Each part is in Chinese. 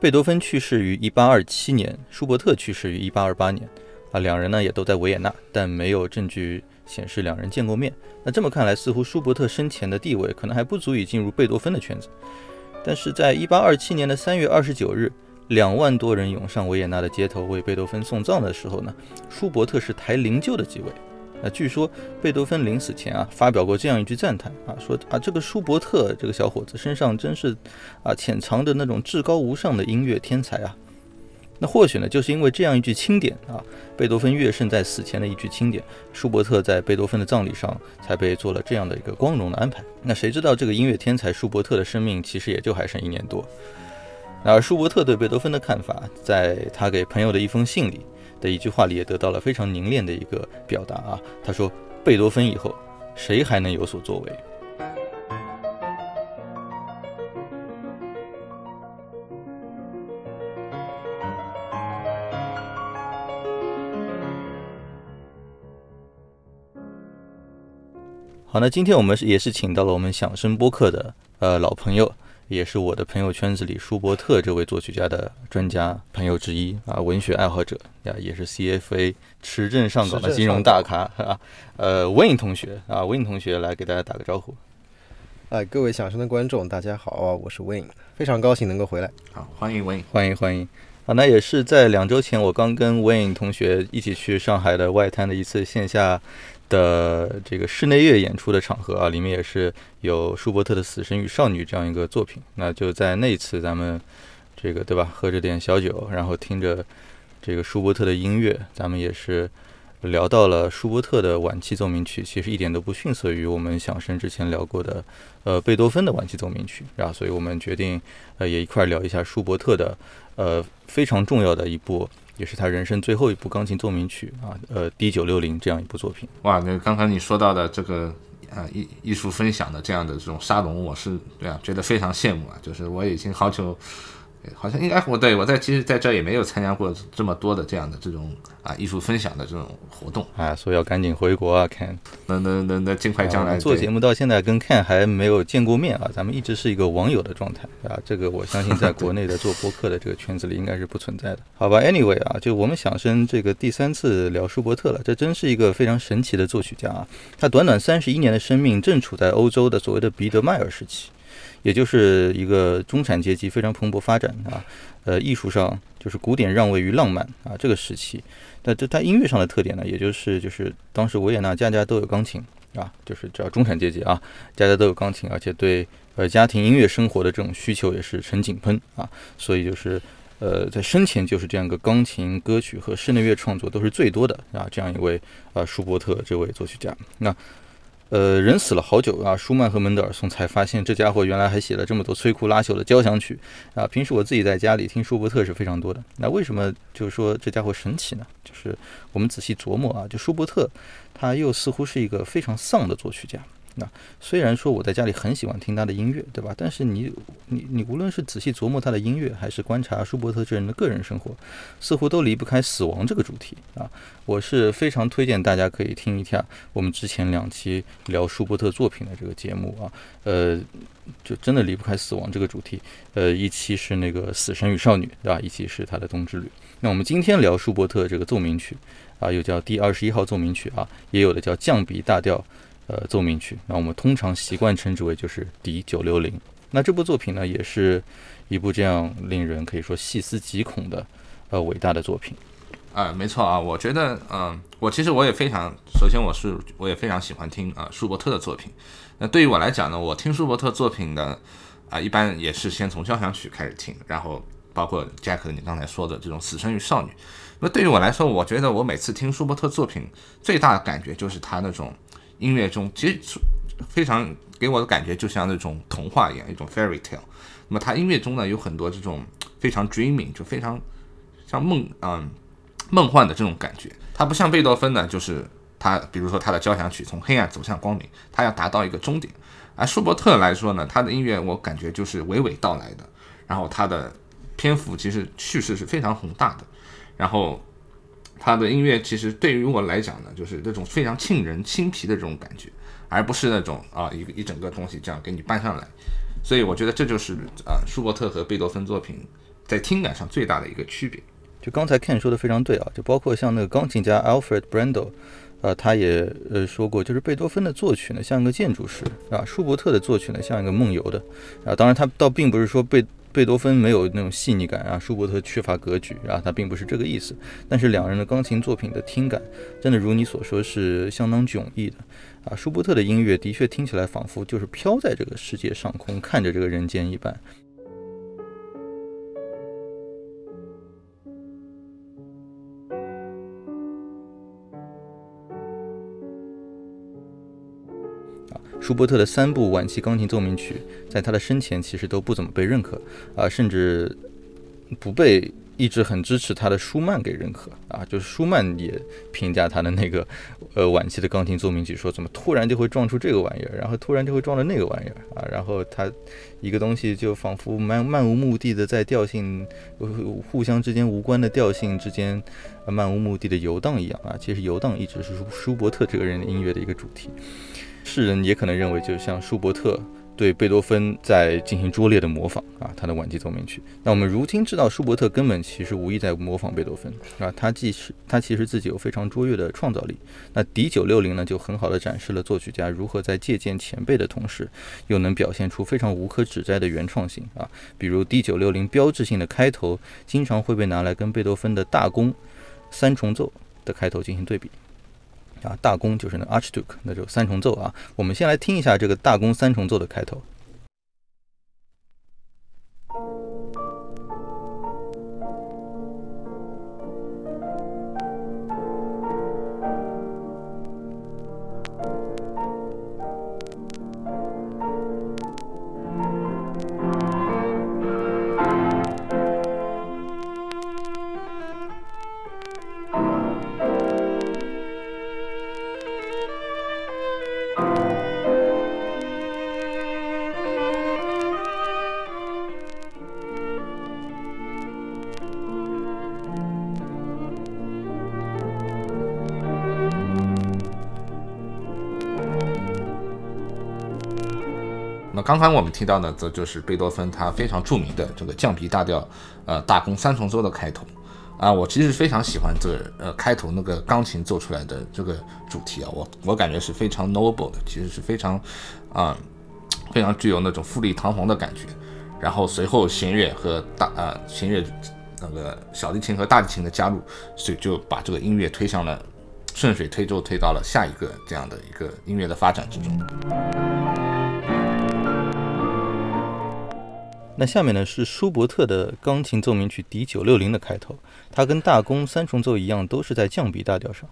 贝多芬去世于一八二七年，舒伯特去世于一八二八年，啊，两人呢也都在维也纳，但没有证据显示两人见过面。那这么看来，似乎舒伯特生前的地位可能还不足以进入贝多芬的圈子。但是在一八二七年的三月二十九日，两万多人涌上维也纳的街头为贝多芬送葬的时候呢，舒伯特是抬灵柩的几位。那据说贝多芬临死前啊，发表过这样一句赞叹啊，说啊，这个舒伯特这个小伙子身上真是啊，潜藏着那种至高无上的音乐天才啊。那或许呢，就是因为这样一句钦点啊，贝多芬乐圣在死前的一句钦点，舒伯特在贝多芬的葬礼上才被做了这样的一个光荣的安排。那谁知道这个音乐天才舒伯特的生命其实也就还剩一年多。而舒伯特对贝多芬的看法，在他给朋友的一封信里。的一句话里也得到了非常凝练的一个表达啊，他说：“贝多芬以后，谁还能有所作为？”好，那今天我们也是请到了我们响声播客的呃老朋友。也是我的朋友圈子里舒伯特这位作曲家的专家朋友之一啊，文学爱好者呀，也是 CFA 持证上岗的金融大咖啊。呃，文颖同学啊，文颖同学来给大家打个招呼。哎，各位响声的观众，大家好啊，我是 Win，，非常高兴能够回来。好，欢迎 Win，，欢迎欢迎。啊，那也是在两周前，我刚跟 Win 同学一起去上海的外滩的一次线下。的这个室内乐演出的场合啊，里面也是有舒伯特的《死神与少女》这样一个作品。那就在那一次咱们这个对吧，喝着点小酒，然后听着这个舒伯特的音乐，咱们也是聊到了舒伯特的晚期奏鸣曲，其实一点都不逊色于我们响声之前聊过的呃贝多芬的晚期奏鸣曲啊。所以我们决定呃也一块聊一下舒伯特的呃非常重要的一部。也是他人生最后一部钢琴奏鸣曲啊，呃，D 九六零这样一部作品。哇，那刚才你说到的这个啊艺艺术分享的这样的这种沙龙，我是对啊，觉得非常羡慕啊，就是我已经好久。好像应该我对我在其实在这也没有参加过这么多的这样的这种啊艺术分享的这种活动啊，所以要赶紧回国啊，Ken，能能能能尽快将来做节目到现在跟 Ken 还没有见过面啊，咱们一直是一个网友的状态啊，这个我相信在国内的做播客的这个圈子里应该是不存在的，好吧？Anyway 啊，就我们响声这个第三次聊舒伯特了，这真是一个非常神奇的作曲家啊，他短短三十一年的生命正处在欧洲的所谓的彼得迈尔时期。也就是一个中产阶级非常蓬勃发展啊，呃，艺术上就是古典让位于浪漫啊这个时期，那这它音乐上的特点呢，也就是就是当时维也纳家家都有钢琴啊，就是只要中产阶级啊，家家都有钢琴，而且对呃家庭音乐生活的这种需求也是呈井喷啊，所以就是呃在生前就是这样一个钢琴歌曲和室内乐创作都是最多的啊这样一位啊舒伯特这位作曲家那。呃，人死了好久啊，舒曼和门德尔松才发现这家伙原来还写了这么多摧枯拉朽的交响曲啊。平时我自己在家里听舒伯特是非常多的。那为什么就是说这家伙神奇呢？就是我们仔细琢磨啊，就舒伯特，他又似乎是一个非常丧的作曲家。那虽然说我在家里很喜欢听他的音乐，对吧？但是你你你无论是仔细琢磨他的音乐，还是观察舒伯特这人的个人生活，似乎都离不开死亡这个主题啊。我是非常推荐大家可以听一下我们之前两期聊舒伯特作品的这个节目啊，呃，就真的离不开死亡这个主题。呃，一期是那个《死神与少女》，对吧？一期是他的《冬之旅》。那我们今天聊舒伯特这个奏鸣曲啊，又叫第二十一号奏鸣曲啊，也有的叫降 B 大调。呃，奏鸣曲，那我们通常习惯称之为就是 D 九六零。那这部作品呢，也是一部这样令人可以说细思极恐的呃伟大的作品。啊，没错啊，我觉得，嗯，我其实我也非常，首先我是我也非常喜欢听啊舒伯特的作品。那对于我来讲呢，我听舒伯特作品的啊，一般也是先从交响曲开始听，然后包括杰克你刚才说的这种《死生与少女》。那对于我来说，我觉得我每次听舒伯特作品最大的感觉就是他那种音乐中，其实非常给我的感觉就像那种童话一样，一种 fairy tale。那么他音乐中呢有很多这种非常 dreaming，就非常像梦嗯梦幻的这种感觉。他不像贝多芬呢，就是他比如说他的交响曲从黑暗走向光明，他要达到一个终点。而舒伯特来说呢，他的音乐我感觉就是娓娓道来的，然后他的篇幅其实叙事是非常宏大的。然后，他的音乐其实对于我来讲呢，就是那种非常沁人心脾的这种感觉，而不是那种啊一个一整个东西这样给你搬上来。所以我觉得这就是啊舒伯特和贝多芬作品在听感上最大的一个区别。就刚才 Ken 说的非常对啊，就包括像那个钢琴家 Alfred Brendel，呃，他也呃说过，就是贝多芬的作曲呢像一个建筑师啊，舒伯特的作曲呢像一个梦游的啊。当然，他倒并不是说贝。贝多芬没有那种细腻感啊，舒伯特缺乏格局啊，他并不是这个意思。但是两人的钢琴作品的听感，真的如你所说是相当迥异的啊。舒伯特的音乐的确听起来仿佛就是飘在这个世界上空，看着这个人间一般。舒伯特的三部晚期钢琴奏鸣曲，在他的生前其实都不怎么被认可啊，甚至不被一直很支持他的舒曼给认可啊。就是舒曼也评价他的那个呃晚期的钢琴奏鸣曲，说怎么突然就会撞出这个玩意儿，然后突然就会撞到那个玩意儿啊，然后他一个东西就仿佛漫漫无目的的在调性互相之间无关的调性之间漫无目的的游荡一样啊。其实游荡一直是舒舒伯特这个人的音乐的一个主题。世人也可能认为，就像舒伯特对贝多芬在进行拙劣的模仿啊，他的晚期奏鸣曲。那我们如今知道，舒伯特根本其实无意在模仿贝多芬啊，他既是他其实自己有非常卓越的创造力。那 D 九六零呢，就很好的展示了作曲家如何在借鉴前辈的同时，又能表现出非常无可指摘的原创性啊。比如 D 九六零标志性的开头，经常会被拿来跟贝多芬的大公三重奏的开头进行对比。啊，大公就是那 Archduke，那就三重奏啊。我们先来听一下这个大公三重奏的开头。刚刚我们提到的，则就是贝多芬他非常著名的这个降 B 大调，呃，大公三重奏的开头。啊，我其实非常喜欢这呃开头那个钢琴奏出来的这个主题啊，我我感觉是非常 noble 的，其实是非常啊非常具有那种富丽堂皇的感觉。然后随后弦乐和大呃弦乐那个小提琴和大提琴的加入，所以就把这个音乐推向了顺水推舟，推到了下一个这样的一个音乐的发展之中。那下面呢是舒伯特的钢琴奏鸣曲 D 九六零的开头，它跟大公三重奏一样，都是在降 B 大调上。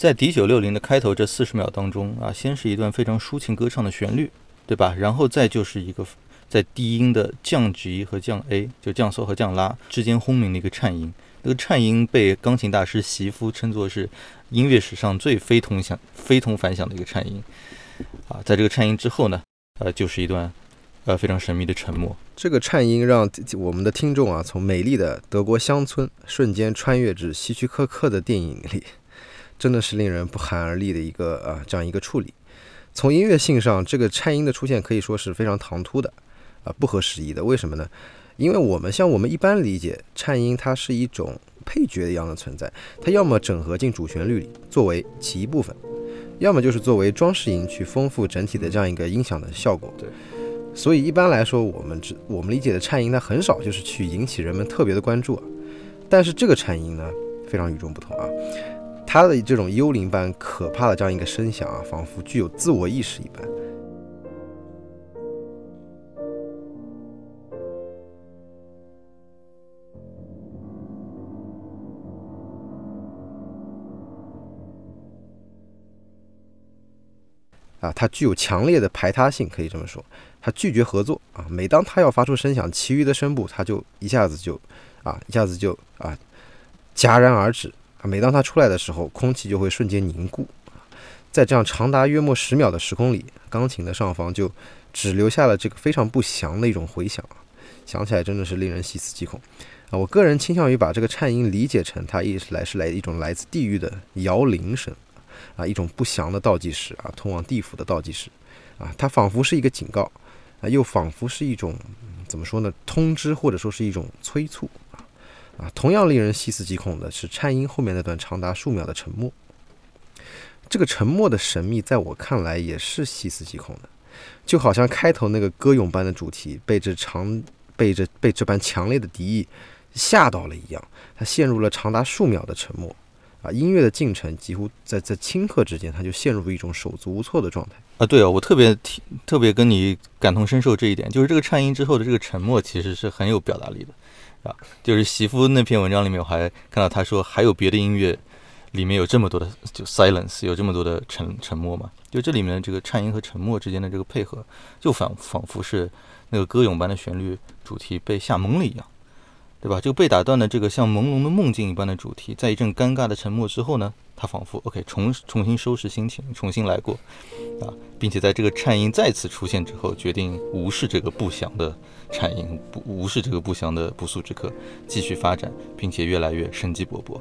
在 D 九六零的开头这四十秒当中啊，先是一段非常抒情歌唱的旋律，对吧？然后再就是一个在低音的降 G 和降 A，就降嗦和降拉之间轰鸣的一个颤音。那个颤音被钢琴大师席夫称作是音乐史上最非同响、非同凡响的一个颤音。啊，在这个颤音之后呢，呃，就是一段呃非常神秘的沉默。这个颤音让我们的听众啊，从美丽的德国乡村瞬间穿越至希区柯克的电影里，真的是令人不寒而栗的一个啊这样一个处理。从音乐性上，这个颤音的出现可以说是非常唐突的啊，不合时宜的。为什么呢？因为我们像我们一般理解颤音，它是一种配角一样的存在，它要么整合进主旋律里作为其一部分，要么就是作为装饰音去丰富整体的这样一个音响的效果。对。所以一般来说，我们只我们理解的颤音，它很少就是去引起人们特别的关注啊。但是这个颤音呢，非常与众不同啊，它的这种幽灵般可怕的这样一个声响啊，仿佛具有自我意识一般。啊，它具有强烈的排他性，可以这么说。它拒绝合作啊，每当它要发出声响，其余的声部它就一下子就，啊，一下子就啊戛然而止。每当它出来的时候，空气就会瞬间凝固。在这样长达约莫十秒的时空里，钢琴的上方就只留下了这个非常不祥的一种回响，想起来真的是令人细思极恐啊。我个人倾向于把这个颤音理解成它一来是来一种来自地狱的摇铃声啊，一种不祥的倒计时啊，通往地府的倒计时啊，它仿佛是一个警告。啊，又仿佛是一种怎么说呢？通知或者说是一种催促啊！同样令人细思极恐的是颤音后面那段长达数秒的沉默。这个沉默的神秘，在我看来也是细思极恐的，就好像开头那个歌咏般的主题被这长被这被这般强烈的敌意吓到了一样，它陷入了长达数秒的沉默啊！音乐的进程几乎在在顷刻之间，它就陷入一种手足无措的状态。啊，对啊，我特别听，特别跟你感同身受这一点，就是这个颤音之后的这个沉默，其实是很有表达力的，啊，就是媳妇那篇文章里面，我还看到他说还有别的音乐里面有这么多的就 silence，有这么多的沉沉默嘛，就这里面这个颤音和沉默之间的这个配合，就仿仿佛是那个歌咏般的旋律主题被吓懵了一样。对吧？就被打断的这个像朦胧的梦境一般的主题，在一阵尴尬的沉默之后呢，他仿佛 OK 重重新收拾心情，重新来过，啊，并且在这个颤音再次出现之后，决定无视这个不祥的产业，不无视这个不祥的不速之客，继续发展，并且越来越生机勃勃。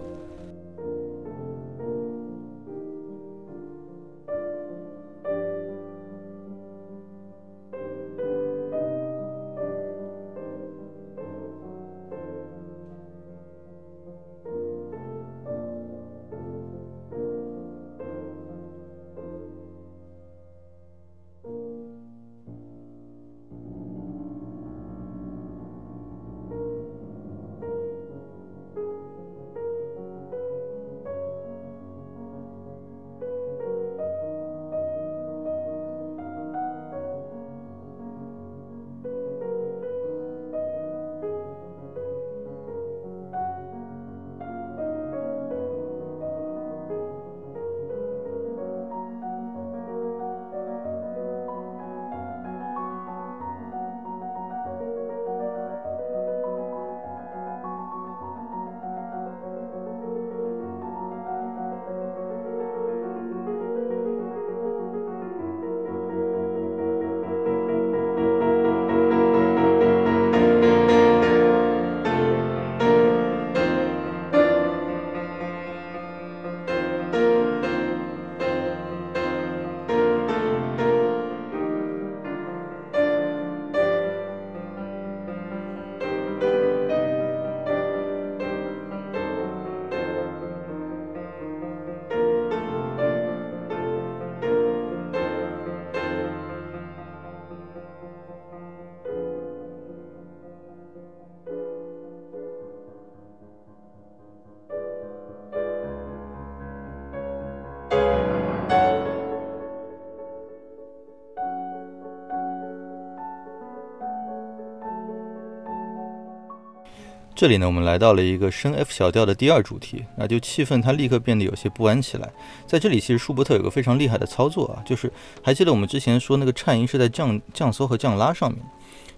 这里呢，我们来到了一个升 F 小调的第二主题，那就气氛它立刻变得有些不安起来。在这里，其实舒伯特有个非常厉害的操作啊，就是还记得我们之前说那个颤音是在降降嗦和降拉上面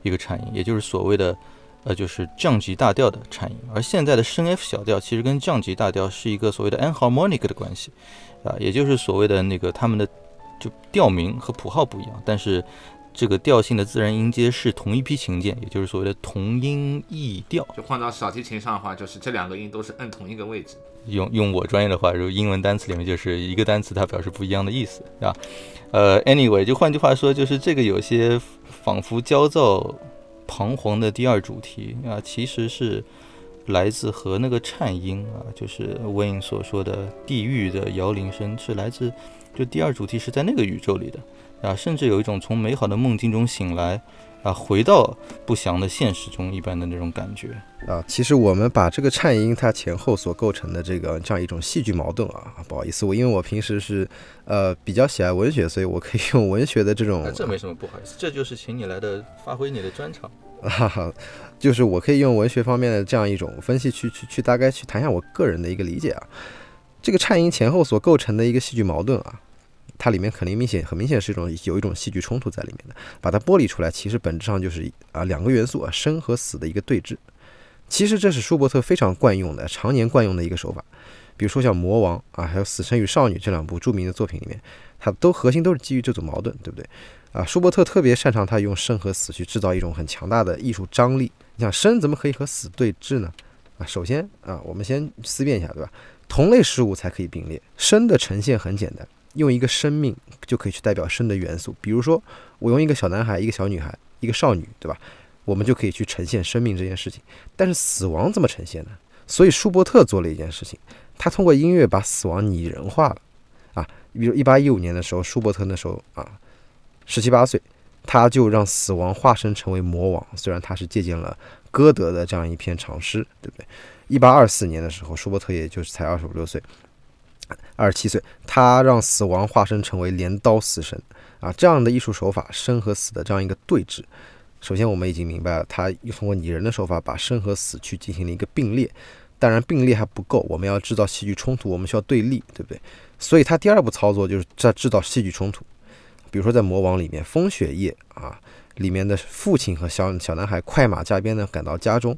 一个颤音，也就是所谓的呃就是降级大调的颤音。而现在的升 F 小调其实跟降级大调是一个所谓的 enharmonic 的关系啊，也就是所谓的那个他们的就调名和谱号不一样，但是这个调性的自然音阶是同一批琴键，也就是所谓的同音异调。就换到小提琴上的话，就是这两个音都是摁同一个位置。用用我专业的话，如英文单词里面就是一个单词它表示不一样的意思，对吧？呃，anyway，就换句话说，就是这个有些仿佛焦躁、彷徨的第二主题啊，其实是来自和那个颤音啊，就是 Wayne 所说的地狱的摇铃声，是来自就第二主题是在那个宇宙里的啊，甚至有一种从美好的梦境中醒来。啊，回到不祥的现实中一般的那种感觉啊。其实我们把这个颤音它前后所构成的这个这样一种戏剧矛盾啊，不好意思，我因为我平时是呃比较喜爱文学，所以我可以用文学的这种。这没什么不好意思，这就是请你来的发挥你的专长。哈哈，就是我可以用文学方面的这样一种分析去去去大概去谈一下我个人的一个理解啊。这个颤音前后所构成的一个戏剧矛盾啊。它里面肯定明显很明显是一种有一种戏剧冲突在里面的，把它剥离出来，其实本质上就是啊两个元素啊生和死的一个对峙。其实这是舒伯特非常惯用的、常年惯用的一个手法。比如说像《魔王》啊，还有《死神与少女》这两部著名的作品里面，它都核心都是基于这种矛盾，对不对？啊，舒伯特特别擅长他用生和死去制造一种很强大的艺术张力。你想生怎么可以和死对峙呢？啊，首先啊，我们先思辨一下，对吧？同类事物才可以并列，生的呈现很简单。用一个生命就可以去代表生的元素，比如说我用一个小男孩、一个小女孩、一个少女，对吧？我们就可以去呈现生命这件事情。但是死亡怎么呈现呢？所以舒伯特做了一件事情，他通过音乐把死亡拟人化了啊。比如一八一五年的时候，舒伯特那时候啊十七八岁，他就让死亡化身成为魔王。虽然他是借鉴了歌德的这样一篇长诗，对不对？一八二四年的时候，舒伯特也就是才二十五六岁。二十七岁，他让死亡化身成为镰刀死神啊！这样的艺术手法，生和死的这样一个对峙。首先，我们已经明白了，他又通过拟人的手法把生和死去进行了一个并列。当然，并列还不够，我们要制造戏剧冲突，我们需要对立，对不对？所以，他第二步操作就是在制造戏剧冲突。比如说，在《魔王》里面，风雪夜啊，里面的父亲和小小男孩快马加鞭的赶到家中，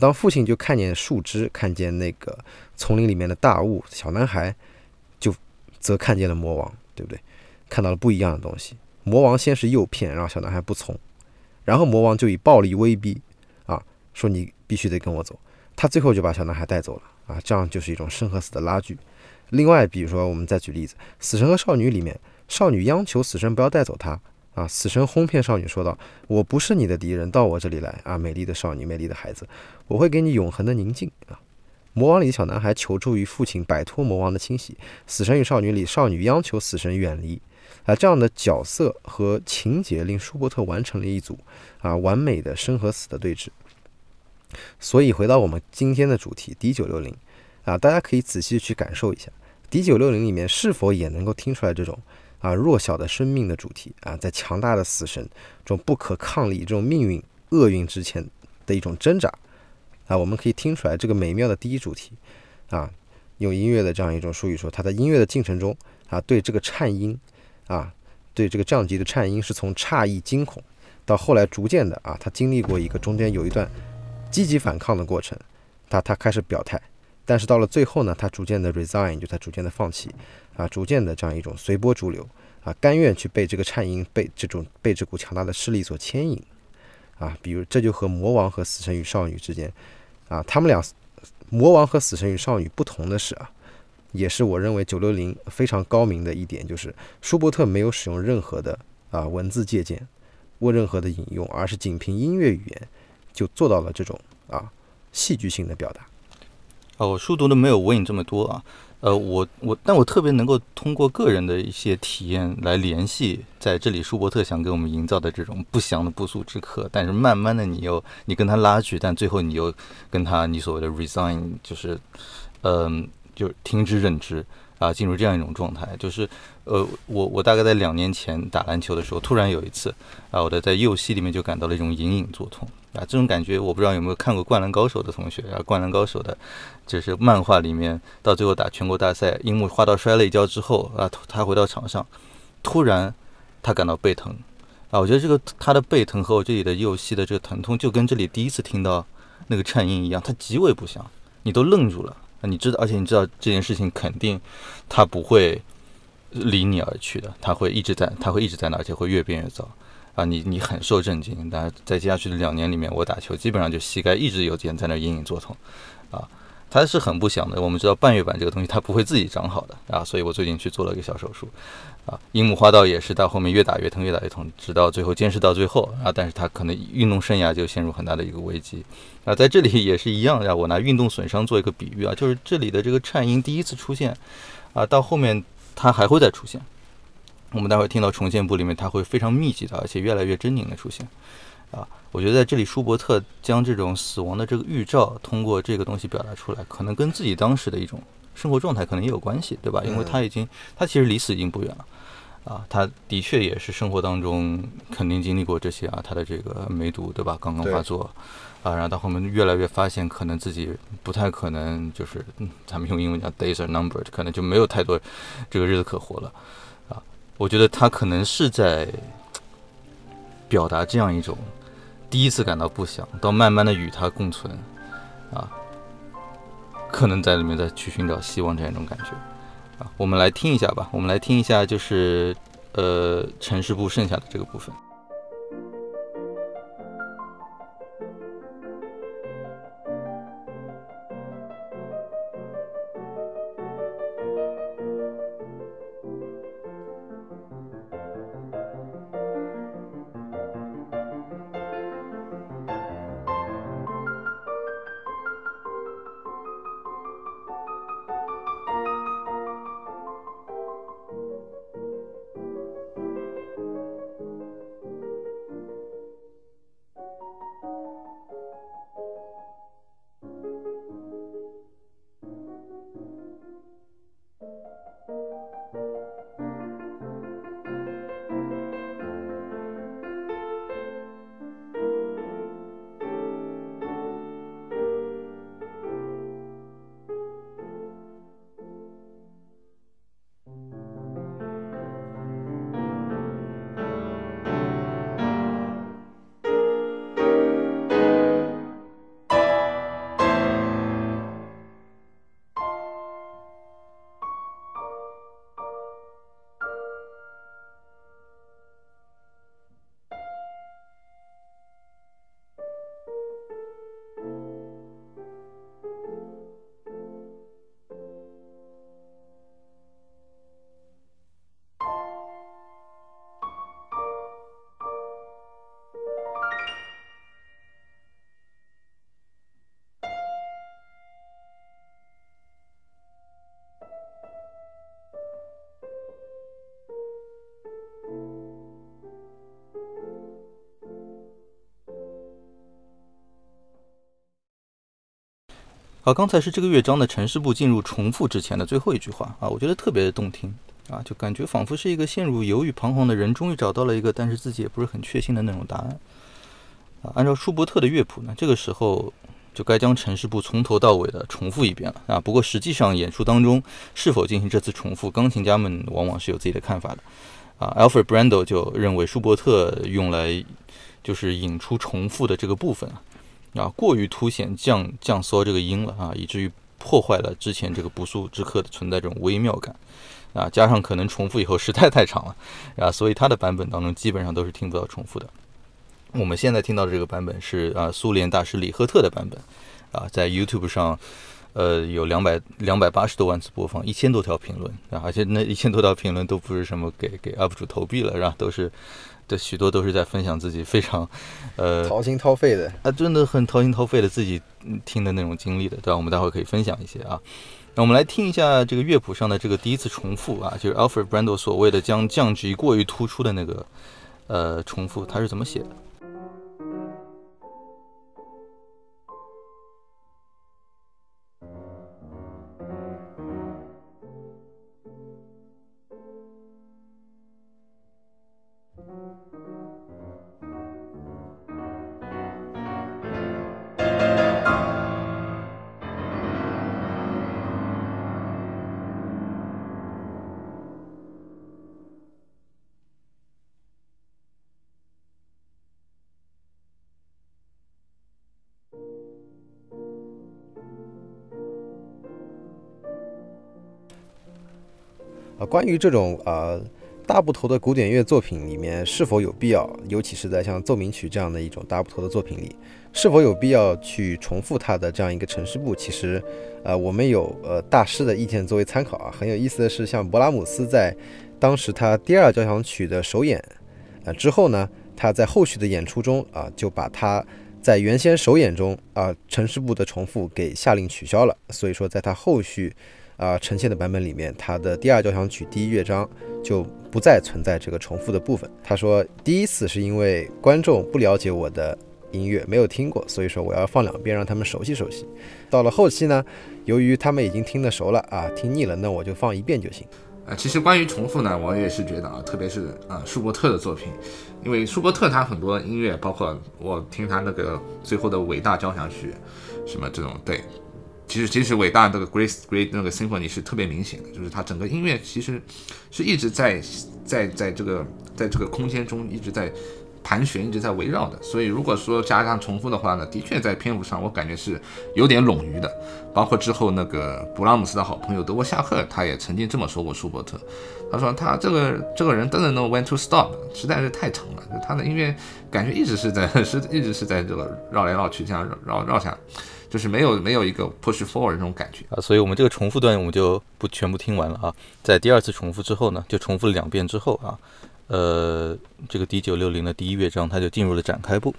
当父亲就看见树枝，看见那个丛林里面的大雾，小男孩。则看见了魔王，对不对？看到了不一样的东西。魔王先是诱骗，然后小男孩不从，然后魔王就以暴力威逼，啊，说你必须得跟我走。他最后就把小男孩带走了，啊，这样就是一种生和死的拉锯。另外，比如说我们再举例子，《死神和少女》里面，少女央求死神不要带走她，啊，死神哄骗少女说道：“我不是你的敌人，到我这里来，啊，美丽的少女，美丽的孩子，我会给你永恒的宁静。”啊。魔王里的小男孩求助于父亲摆脱魔王的侵袭，死神与少女里少女央求死神远离，啊，这样的角色和情节令舒伯特完成了一组啊完美的生和死的对峙。所以回到我们今天的主题 D 九六零啊，大家可以仔细去感受一下 D 九六零里面是否也能够听出来这种啊弱小的生命的主题啊，在强大的死神这种不可抗力、这种命运厄运之前的一种挣扎。啊，我们可以听出来这个美妙的第一主题，啊，用音乐的这样一种术语说，它在音乐的进程中，啊，对这个颤音，啊，对这个降级的颤音，是从诧异惊恐，到后来逐渐的，啊，他经历过一个中间有一段积极反抗的过程，他他开始表态，但是到了最后呢，他逐渐的 resign，就他逐渐的放弃，啊，逐渐的这样一种随波逐流，啊，甘愿去被这个颤音，被这种被这股强大的势力所牵引。啊，比如这就和魔王和死神与少女之间，啊，他们俩魔王和死神与少女不同的是啊，也是我认为九六零非常高明的一点，就是舒伯特没有使用任何的啊文字借鉴或任何的引用，而是仅凭音乐语言就做到了这种啊戏剧性的表达。哦，我书读的没有文影这么多啊。呃，我我，但我特别能够通过个人的一些体验来联系在这里，舒伯特想给我们营造的这种不祥的不速之客。但是慢慢的，你又你跟他拉锯，但最后你又跟他你所谓的 resign，就是，嗯，就听之任之啊，进入这样一种状态。就是，呃，我我大概在两年前打篮球的时候，突然有一次啊，我的在右膝里面就感到了一种隐隐作痛。啊，这种感觉我不知道有没有看过《灌篮高手》的同学啊，《灌篮高手》的，就是漫画里面到最后打全国大赛，樱木花道摔了一跤之后啊，他回到场上，突然他感到背疼。啊，我觉得这个他的背疼和我这里的右膝的这个疼痛，就跟这里第一次听到那个颤音一样，它极为不祥，你都愣住了啊，你知道，而且你知道这件事情肯定他不会离你而去的，他会一直在，他会一直在那，而且会越变越糟啊！你你很受震惊。但在接下去的两年里面，我打球基本上就膝盖一直有点在那隐隐作痛啊。它是很不祥的。我们知道半月板这个东西它不会自己长好的啊，所以我最近去做了一个小手术啊。樱木花道也是到后面越打越疼，越打越痛，直到最后坚持到最后啊。但是他可能运动生涯就陷入很大的一个危机啊。在这里也是一样，让我拿运动损伤做一个比喻啊，就是这里的这个颤音第一次出现啊，到后面它还会再出现。我们待会儿听到重建部里面，它会非常密集的，而且越来越狰狞的出现啊。我觉得在这里，舒伯特将这种死亡的这个预兆通过这个东西表达出来，可能跟自己当时的一种生活状态可能也有关系，对吧？因为他已经，他其实离死已经不远了，啊，他的确也是生活当中肯定经历过这些啊，他的这个梅毒，对吧？刚刚发作，啊，然后到后面越来越发现，可能自己不太可能，就是咱们用英文讲 days are numbered，可能就没有太多这个日子可活了，啊，我觉得他可能是在表达这样一种。第一次感到不祥，到慢慢的与它共存，啊，可能在里面再去寻找希望这样一种感觉，啊，我们来听一下吧，我们来听一下，就是呃城市部剩下的这个部分。好，刚才是这个乐章的城市部进入重复之前的最后一句话啊，我觉得特别的动听啊，就感觉仿佛是一个陷入犹豫彷徨的人，终于找到了一个，但是自己也不是很确信的那种答案啊。按照舒伯特的乐谱呢，这个时候就该将城市部从头到尾的重复一遍了啊。不过实际上演出当中是否进行这次重复，钢琴家们往往是有自己的看法的啊。Alfred Brendel 就认为舒伯特用来就是引出重复的这个部分啊。啊，过于凸显降降骚这个音了啊，以至于破坏了之前这个不速之客的存在这种微妙感啊，加上可能重复以后实在太长了啊，所以他的版本当中基本上都是听不到重复的。我们现在听到的这个版本是啊，苏联大师李赫特的版本啊，在 YouTube 上呃有两百两百八十多万次播放，一千多条评论啊，而且那一千多条评论都不是什么给给 UP 主投币了，是吧？都是。的许多都是在分享自己非常，呃，掏心掏肺的啊，真的很掏心掏肺的自己听的那种经历的，对吧？我们待会儿可以分享一些啊。那我们来听一下这个乐谱上的这个第一次重复啊，就是 Alfred Brendel 所谓的将降级过于突出的那个呃重复，他是怎么写的？关于这种呃大部头的古典乐作品里面是否有必要，尤其是在像奏鸣曲这样的一种大部头的作品里，是否有必要去重复它的这样一个城市部？其实，呃，我们有呃大师的意见作为参考啊。很有意思的是，像勃拉姆斯在当时他第二交响曲的首演，呃之后呢，他在后续的演出中啊，就把他在原先首演中啊城市部的重复给下令取消了。所以说，在他后续啊呈现的版本里面，他的第二交响曲第一乐章就不再存在这个重复的部分。他说，第一次是因为观众不了解我的音乐，没有听过，所以说我要放两遍让他们熟悉熟悉。到了后期呢，由于他们已经听得熟了啊，听腻了，那我就放一遍就行。啊，其实关于重复呢，我也是觉得啊，特别是啊舒伯特的作品，因为舒伯特他很多音乐，包括我听他那个最后的伟大交响曲，什么这种对，其实其实伟大这个 Grace Great 那个 Symphony 是特别明显的，就是他整个音乐其实是一直在在在这个在这个空间中一直在盘旋，一直在围绕的。所以如果说加上重复的话呢，的确在篇幅上我感觉是有点冗余的。包括之后那个布拉姆斯的好朋友德沃夏克，他也曾经这么说过舒伯特，他说他这个这个人 doesn't know when to stop，实在是太长了，他的音乐感觉一直是在是一直是在这个绕来绕去这样绕绕绕下，就是没有没有一个 push forward 这种感觉。啊，所以我们这个重复段我们就不全部听完了啊，在第二次重复之后呢，就重复了两遍之后啊，呃，这个 D 九六零的第一乐章它就进入了展开部。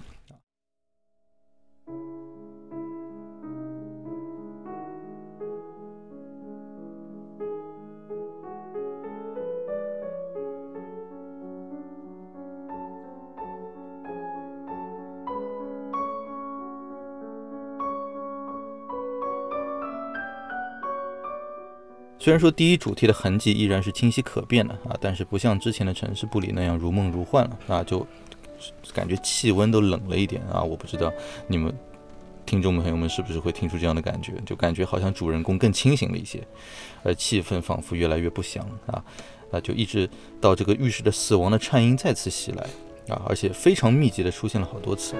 虽然说第一主题的痕迹依然是清晰可辨的啊，但是不像之前的城市部里那样如梦如幻了啊，就感觉气温都冷了一点啊。我不知道你们听众朋友们是不是会听出这样的感觉，就感觉好像主人公更清醒了一些，而气氛仿佛越来越不祥啊啊，就一直到这个浴室的死亡的颤音再次袭来啊，而且非常密集的出现了好多次。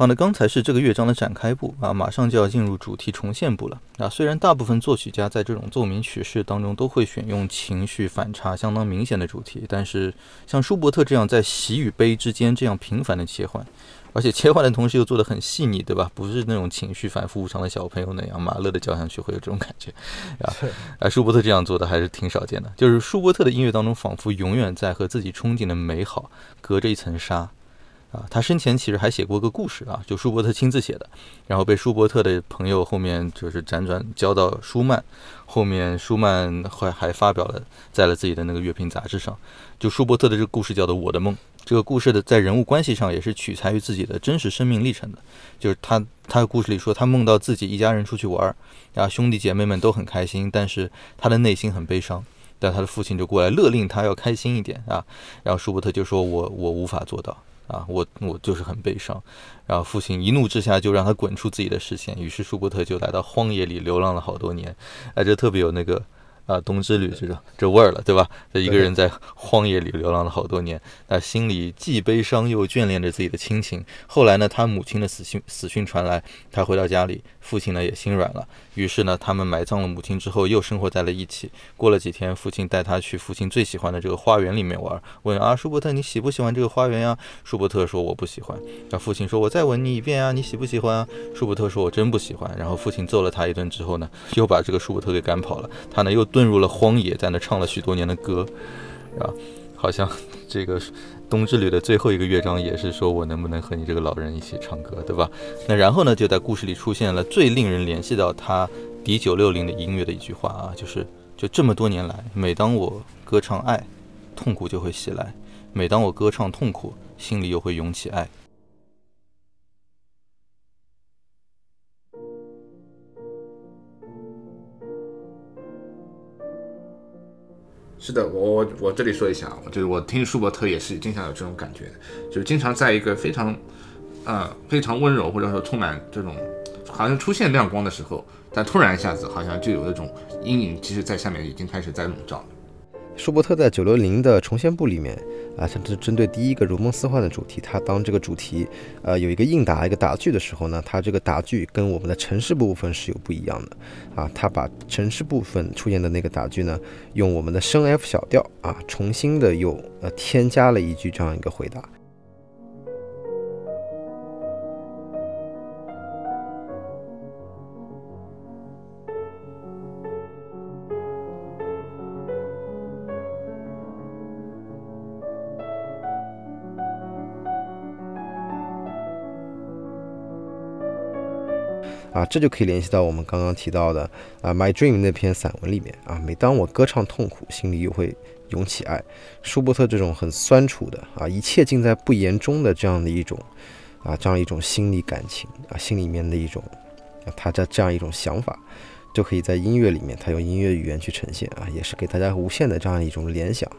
好，那刚才是这个乐章的展开部啊，马上就要进入主题重现部了啊。虽然大部分作曲家在这种奏鸣曲式当中都会选用情绪反差相当明显的主题，但是像舒伯特这样在喜与悲之间这样频繁的切换，而且切换的同时又做得很细腻，对吧？不是那种情绪反复无常的小朋友那样，马勒的交响曲会有这种感觉啊。啊，舒伯特这样做的还是挺少见的，就是舒伯特的音乐当中仿佛永远在和自己憧憬的美好隔着一层纱。啊，他生前其实还写过个故事啊，就舒伯特亲自写的，然后被舒伯特的朋友后面就是辗转交到舒曼，后面舒曼还还发表了在了自己的那个乐评杂志上，就舒伯特的这个故事叫做《我的梦》，这个故事的在人物关系上也是取材于自己的真实生命历程的，就是他他的故事里说他梦到自己一家人出去玩，啊兄弟姐妹们都很开心，但是他的内心很悲伤，但他的父亲就过来勒令他要开心一点啊，然后舒伯特就说我我无法做到。啊，我我就是很悲伤，然后父亲一怒之下就让他滚出自己的视线，于是舒伯特就来到荒野里流浪了好多年，哎，这特别有那个。啊，《冬之旅》这种这味儿了，对吧？这一个人在荒野里流浪了好多年，那心里既悲伤又眷恋着自己的亲情。后来呢，他母亲的死讯死讯传来，他回到家里，父亲呢也心软了。于是呢，他们埋葬了母亲之后，又生活在了一起。过了几天，父亲带他去父亲最喜欢的这个花园里面玩，问啊，舒伯特，你喜不喜欢这个花园呀？舒伯特说我不喜欢。那父亲说，我再问你一遍啊，你喜不喜欢啊？舒伯特说，我真不喜欢。然后父亲揍了他一顿之后呢，又把这个舒伯特给赶跑了。他呢又。遁入了荒野，在那唱了许多年的歌，啊，好像这个《冬之旅》的最后一个乐章也是说我能不能和你这个老人一起唱歌，对吧？那然后呢，就在故事里出现了最令人联系到他 D 九六零的音乐的一句话啊，就是就这么多年来，每当我歌唱爱，痛苦就会袭来；每当我歌唱痛苦，心里又会涌起爱。是的，我我我这里说一下啊，就是我听舒伯特也是经常有这种感觉，就是经常在一个非常，呃非常温柔或者说充满这种，好像出现亮光的时候，但突然一下子好像就有那种阴影，其实在下面已经开始在笼罩。舒伯特在九六零的重现部里面啊，像是针对第一个如梦似幻的主题，他当这个主题呃有一个应答一个答句的时候呢，他这个答句跟我们的城市部分是有不一样的啊，他把城市部分出现的那个答句呢，用我们的升 F 小调啊，重新的又呃添加了一句这样一个回答。啊，这就可以联系到我们刚刚提到的啊，《My Dream》那篇散文里面啊，每当我歌唱痛苦，心里又会涌起爱。舒伯特这种很酸楚的啊，一切尽在不言中的这样的一种啊，这样一种心理感情啊，心里面的一种，他的这样一种想法，就可以在音乐里面，他用音乐语言去呈现啊，也是给大家无限的这样一种联想。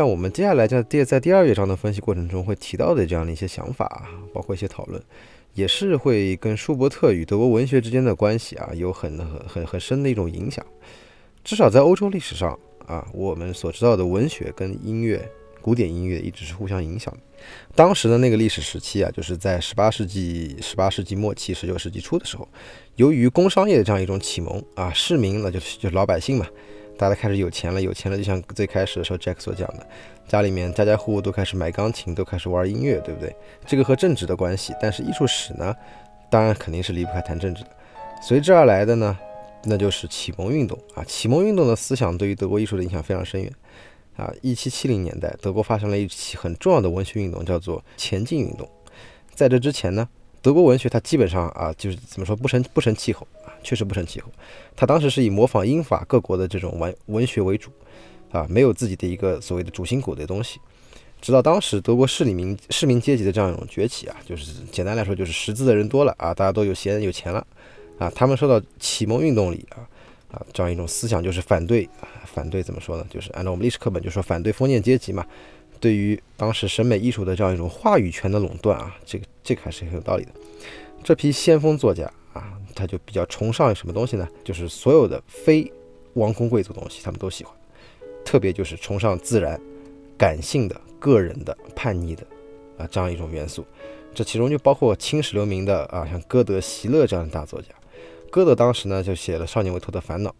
像我们接下来在第在第二乐章的分析过程中会提到的这样的一些想法啊，包括一些讨论，也是会跟舒伯特与德国文学之间的关系啊有很很很很深的一种影响。至少在欧洲历史上啊，我们所知道的文学跟音乐、古典音乐一直是互相影响的。当时的那个历史时期啊，就是在十八世纪十八世纪末期、十九世纪初的时候，由于工商业的这样一种启蒙啊，市民那就是就是老百姓嘛。大家开始有钱了，有钱了，就像最开始的时候 Jack 所讲的，家里面家家户户都开始买钢琴，都开始玩音乐，对不对？这个和政治的关系，但是艺术史呢，当然肯定是离不开谈政治的。随之而来的呢，那就是启蒙运动啊。启蒙运动的思想对于德国艺术的影响非常深远啊。一七七零年代，德国发生了一起很重要的文学运动，叫做前进运动。在这之前呢，德国文学它基本上啊，就是怎么说不成不成气候啊。确实不成气候。它当时是以模仿英法各国的这种文文学为主，啊，没有自己的一个所谓的主心骨的东西。直到当时德国市里民市民阶级的这样一种崛起啊，就是简单来说就是识字的人多了啊，大家都有闲有钱了啊，他们受到启蒙运动里啊啊这样一种思想，就是反对啊反对怎么说呢？就是按照我们历史课本就说反对封建阶级嘛，对于当时审美艺术的这样一种话语权的垄断啊，这个这个还是很有道理的。这批先锋作家。啊，他就比较崇尚什么东西呢？就是所有的非王公贵族东西，他们都喜欢，特别就是崇尚自然、感性的、个人的、叛逆的啊这样一种元素。这其中就包括青史留名的啊，像歌德、席勒这样的大作家。歌德当时呢就写了《少年维托的烦恼》，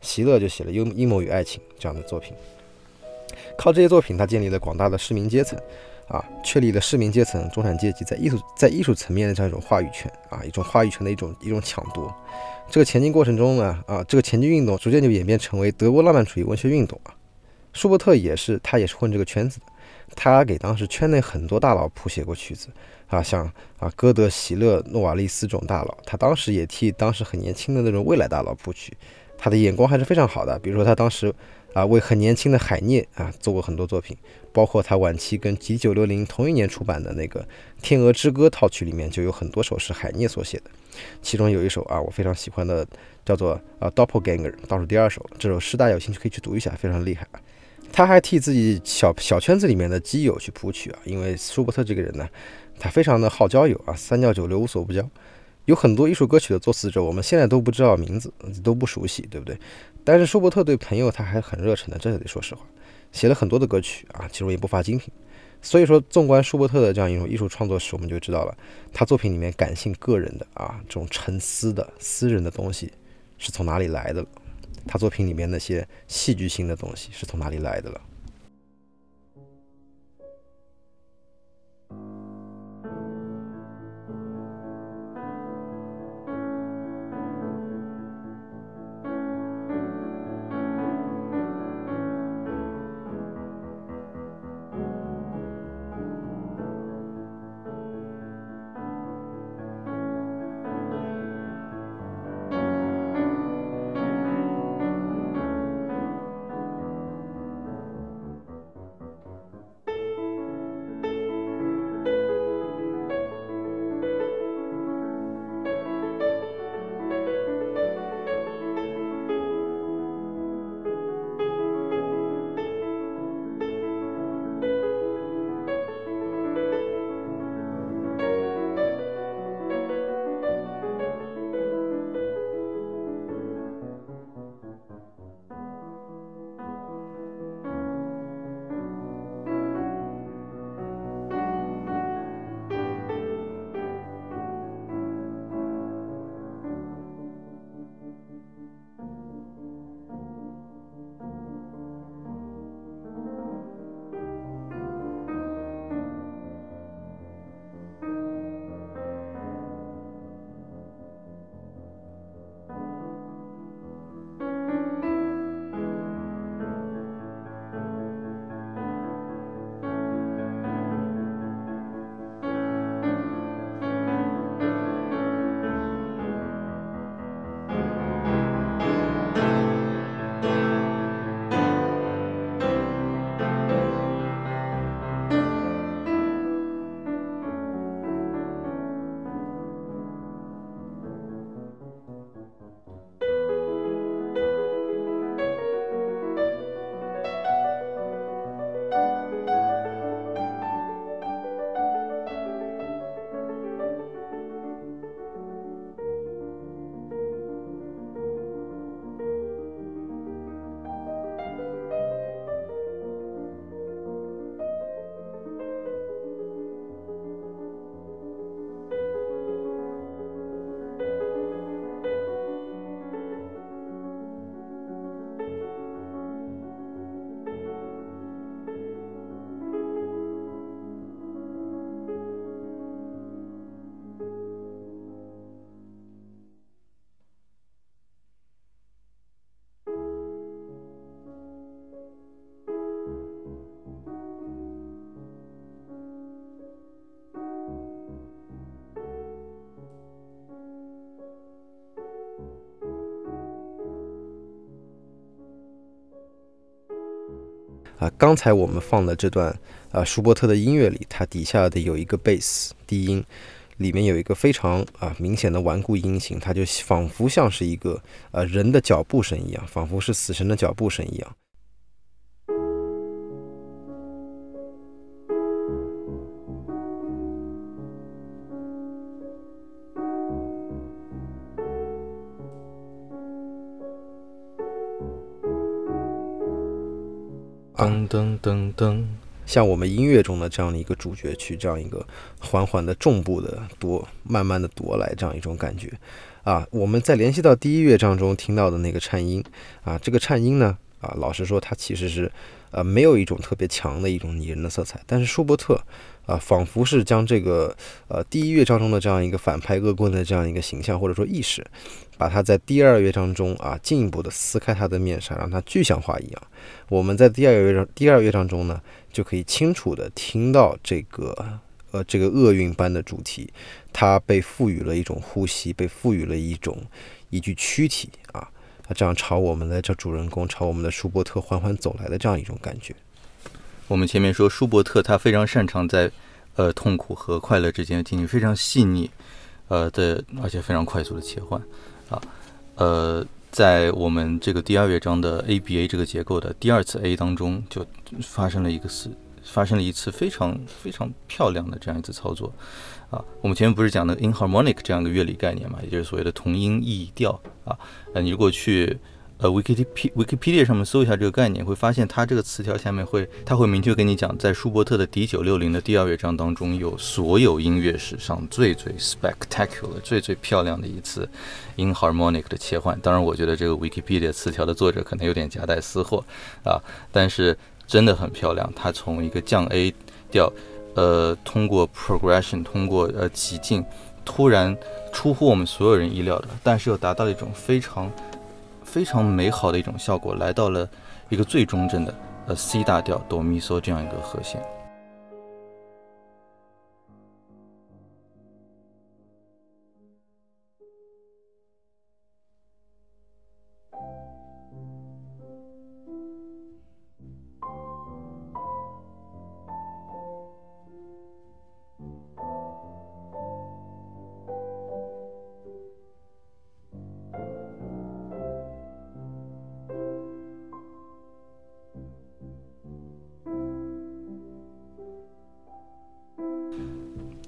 席勒就写了《阴阴谋与爱情》这样的作品。靠这些作品，他建立了广大的市民阶层。啊，确立了市民阶层、中产阶级在艺术在艺术层面的这样一种话语权啊，一种话语权的一种一种抢夺。这个前进过程中呢，啊，这个前进运动逐渐就演变成为德国浪漫主义文学运动啊。舒伯特也是，他也是混这个圈子的，他给当时圈内很多大佬谱写过曲子啊，像啊歌德、席勒、诺瓦利斯这种大佬，他当时也替当时很年轻的那种未来大佬谱曲，他的眼光还是非常好的。比如说他当时。啊，为很年轻的海涅啊做过很多作品，包括他晚期跟 G 九六零同一年出版的那个《天鹅之歌》套曲里面就有很多首是海涅所写的，其中有一首啊我非常喜欢的，叫做啊 Doppelganger，倒数第二首，这首诗大家有兴趣可以去读一下，非常厉害。他还替自己小小圈子里面的基友去谱曲啊，因为舒伯特这个人呢，他非常的好交友啊，三教九流无所不交，有很多艺术歌曲的作词者，我们现在都不知道名字，都不熟悉，对不对？但是舒伯特对朋友他还很热忱的，这得说实话，写了很多的歌曲啊，其中也不乏精品。所以说，纵观舒伯特的这样一种艺术创作史，我们就知道了他作品里面感性个人的啊这种沉思的私人的东西是从哪里来的了，他作品里面那些戏剧性的东西是从哪里来的了。啊，刚才我们放的这段啊舒伯特的音乐里，它底下的有一个贝斯低音，里面有一个非常啊明显的顽固音型，它就仿佛像是一个呃人的脚步声一样，仿佛是死神的脚步声一样。噔噔噔噔，像我们音乐中的这样的一个主角曲，这样一个缓缓的重步的夺，慢慢的夺来这样一种感觉，啊，我们在联系到第一乐章中听到的那个颤音，啊，这个颤音呢，啊，老实说，它其实是，呃，没有一种特别强的一种拟人的色彩，但是舒伯特，啊，仿佛是将这个，呃，第一乐章中的这样一个反派恶棍的这样一个形象或者说意识。把它在第二乐章中啊，进一步的撕开它的面纱，让它具象化一样。我们在第二乐章第二乐章中呢，就可以清楚的听到这个呃这个厄运般的主题，它被赋予了一种呼吸，被赋予了一种一具躯体啊，它这样朝我们的这主人公，朝我们的舒伯特缓缓走来的这样一种感觉。我们前面说舒伯特他非常擅长在呃痛苦和快乐之间进行非常细腻呃的而且非常快速的切换。啊，呃，在我们这个第二乐章的 A B A 这个结构的第二次 A 当中，就发生了一个是发生了一次非常非常漂亮的这样一次操作。啊，我们前面不是讲的 inharmonic 这样一个乐理概念嘛，也就是所谓的同音异调啊。呃，你如果去呃，Wikipedia 上面搜一下这个概念，会发现它这个词条下面会，它会明确跟你讲，在舒伯特的 D 九六零的第二乐章当中，有所有音乐史上最最 spectacular、最最漂亮的一次 inharmonic 的切换。当然，我觉得这个 Wikipedia 词条的作者可能有点夹带私货啊，但是真的很漂亮。它从一个降 A 调，呃，通过 progression，通过呃极进，突然出乎我们所有人意料的，但是又达到了一种非常。非常美好的一种效果，来到了一个最中正的呃 C 大调哆咪嗦这样一个和弦。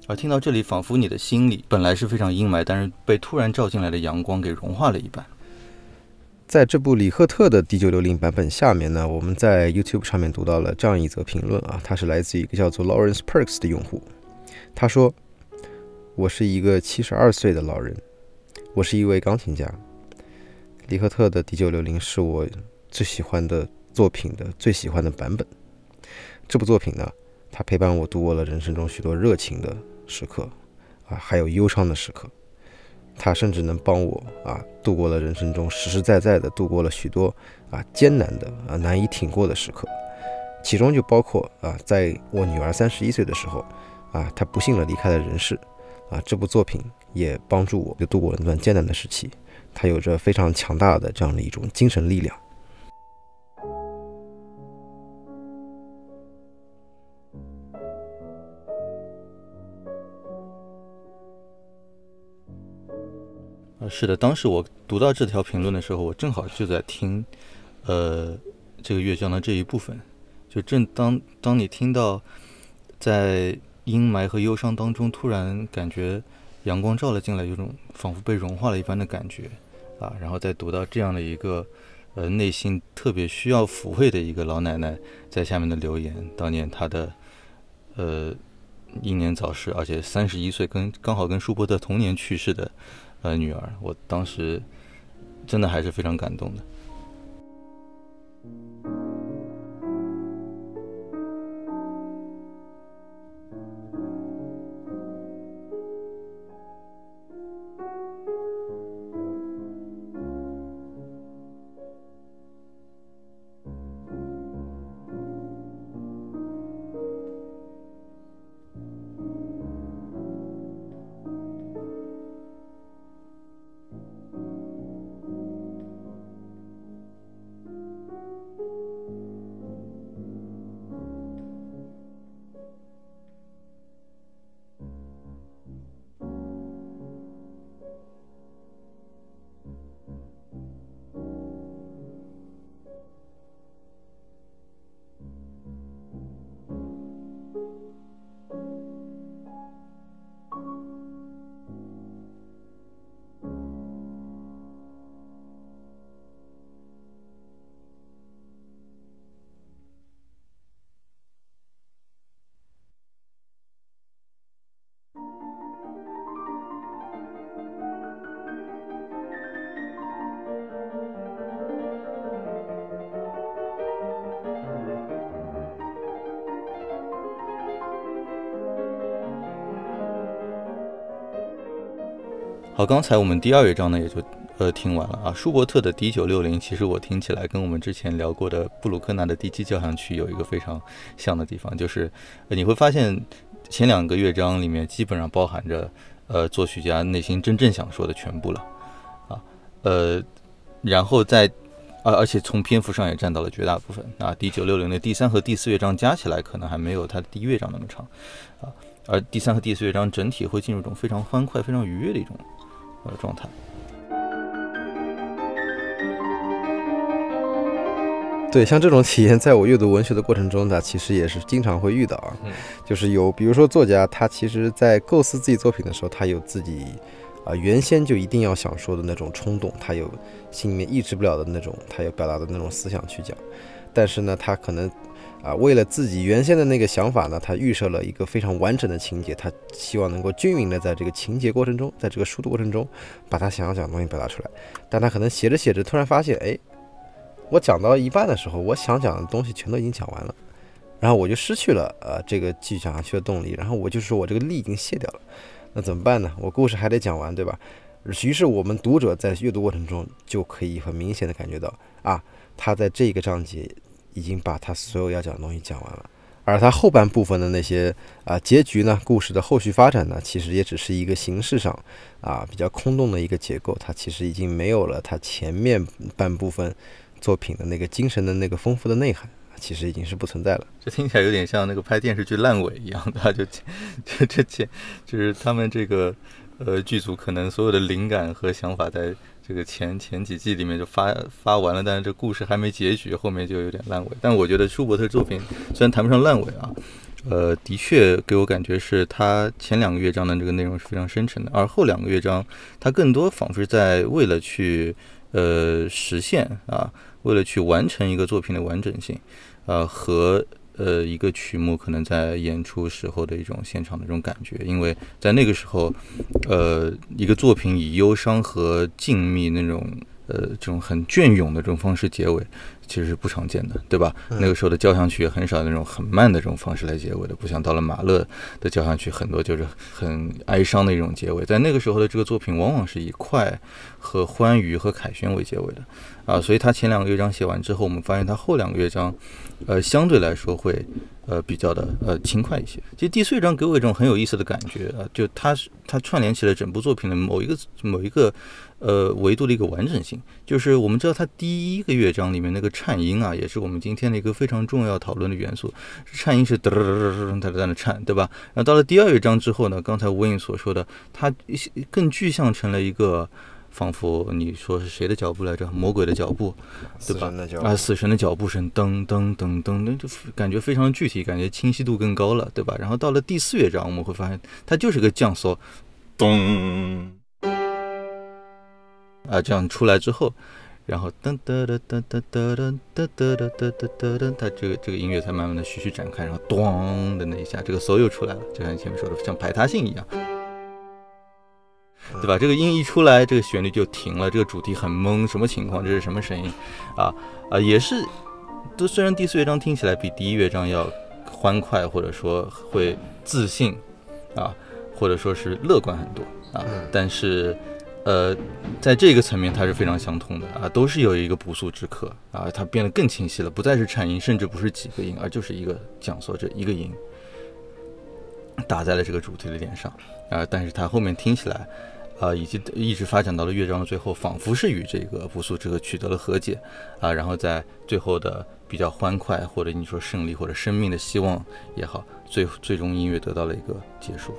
而听到这里，仿佛你的心里本来是非常阴霾，但是被突然照进来的阳光给融化了一般。在这部李赫特的 D 九六零版本下面呢，我们在 YouTube 上面读到了这样一则评论啊，它是来自一个叫做 Lawrence Perks 的用户。他说：“我是一个七十二岁的老人，我是一位钢琴家。李赫特的 D 九六零是我最喜欢的作品的最喜欢的版本。这部作品呢，它陪伴我度过了人生中许多热情的。”时刻，啊，还有忧伤的时刻，他甚至能帮我啊度过了人生中实实在在的度过了许多啊艰难的啊难以挺过的时刻，其中就包括啊在我女儿三十一岁的时候，啊她不幸的离开了人世，啊这部作品也帮助我就度过了那段艰难的时期，它有着非常强大的这样的一种精神力量。是的，当时我读到这条评论的时候，我正好就在听，呃，这个乐章的这一部分。就正当当你听到在阴霾和忧伤当中，突然感觉阳光照了进来，有种仿佛被融化了一般的感觉啊。然后再读到这样的一个呃内心特别需要抚慰的一个老奶奶在下面的留言，当年她的呃英年早逝，而且三十一岁，跟刚好跟舒伯特同年去世的。呃，女儿，我当时真的还是非常感动的。好，刚才我们第二乐章呢也就呃听完了啊。舒伯特的 D 九六零，其实我听起来跟我们之前聊过的布鲁克纳的第七交响曲有一个非常像的地方，就是你会发现前两个乐章里面基本上包含着呃作曲家内心真正想说的全部了啊，呃，然后在而而且从篇幅上也占到了绝大部分啊。D 九六零的第三和第四乐章加起来可能还没有它的第一乐章那么长啊，而第三和第四乐章整体会进入一种非常欢快、非常愉悦的一种。呃，状态。对，像这种体验，在我阅读文学的过程中呢，其实也是经常会遇到啊。就是有，比如说作家，他其实在构思自己作品的时候，他有自己啊原先就一定要想说的那种冲动，他有心里面抑制不了的那种，他有表达的那种思想去讲。但是呢，他可能。啊，为了自己原先的那个想法呢，他预设了一个非常完整的情节，他希望能够均匀的在这个情节过程中，在这个书的过程中，把他想要讲的东西表达出来。但他可能写着写着，突然发现，哎，我讲到一半的时候，我想讲的东西全都已经讲完了，然后我就失去了呃这个继续讲下去的动力，然后我就说我这个力已经卸掉了，那怎么办呢？我故事还得讲完，对吧？于是我们读者在阅读过程中就可以很明显的感觉到，啊，他在这个章节。已经把他所有要讲的东西讲完了，而他后半部分的那些啊结局呢，故事的后续发展呢，其实也只是一个形式上啊比较空洞的一个结构，它其实已经没有了它前面半部分作品的那个精神的那个丰富的内涵，其实已经是不存在了。这听起来有点像那个拍电视剧烂尾一样的，就就这这就是他们这个呃剧组可能所有的灵感和想法在。这个前前几季里面就发发完了，但是这故事还没结局，后面就有点烂尾。但我觉得舒伯特作品虽然谈不上烂尾啊，呃，的确给我感觉是他前两个乐章的这个内容是非常深沉的，而后两个乐章他更多仿佛是在为了去呃实现啊，为了去完成一个作品的完整性，呃和。呃，一个曲目可能在演出时候的一种现场的这种感觉，因为在那个时候，呃，一个作品以忧伤和静谧那种，呃，这种很隽永的这种方式结尾。其实是不常见的，对吧？那个时候的交响曲也很少那种很慢的这种方式来结尾的，不像到了马勒的交响曲，很多就是很哀伤的一种结尾。在那个时候的这个作品，往往是以快和欢愉和凯旋为结尾的啊。所以他前两个乐章写完之后，我们发现他后两个乐章，呃，相对来说会呃比较的呃轻快一些。其实第四乐章给我一种很有意思的感觉啊，就它是它串联起了整部作品的某一个某一个呃维度的一个完整性。就是我们知道它第一个乐章里面那个。颤音啊，也是我们今天的一个非常重要讨论的元素。颤音是嘚嘚嘚嘚嘚，它在那颤，对吧？然后到了第二乐章之后呢，刚才吴颖所说的，它更具象成了一个，仿佛你说是谁的脚步来着？魔鬼的脚步，对吧？啊，死神的脚步声，噔噔噔噔噔，就感觉非常具体，感觉清晰度更高了，对吧？然后到了第四乐章，我们会发现它就是个降缩，咚，啊，这样出来之后。然后噔噔噔噔噔噔噔噔噔噔噔噔，它这个这个音乐才慢慢的徐徐展开，然后咚的那一下，这个 solo 又出来了，就像前面说的，像排他性一样，对吧？这个音一出来，这个旋律就停了，这个主题很懵，什么情况？这是什么声音？啊啊，也是，都虽然第四乐章听起来比第一乐章要欢快，或者说会自信啊，或者说是乐观很多啊，但是。呃，在这个层面，它是非常相通的啊，都是有一个不速之客啊，它变得更清晰了，不再是颤音，甚至不是几个音，而就是一个讲缩这一个音打在了这个主题的脸上啊，但是它后面听起来啊，以及一直发展到了乐章的最后，仿佛是与这个不速之客取得了和解啊，然后在最后的比较欢快，或者你说胜利或者生命的希望也好，最最终音乐得到了一个结束。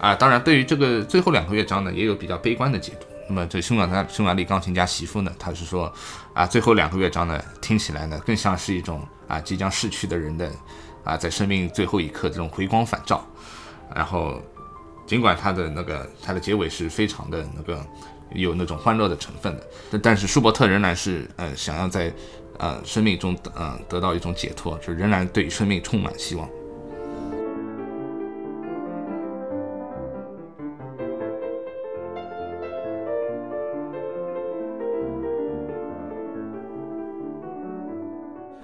啊，当然，对于这个最后两个乐章呢，也有比较悲观的解读。那么，这匈牙利匈牙利钢琴家媳妇呢，他是说，啊，最后两个乐章呢，听起来呢，更像是一种啊，即将逝去的人的，啊，在生命最后一刻这种回光返照。然后，尽管他的那个他的结尾是非常的那个有那种欢乐的成分的，但但是舒伯特仍然是呃想要在呃生命中呃得到一种解脱，就仍然对生命充满希望。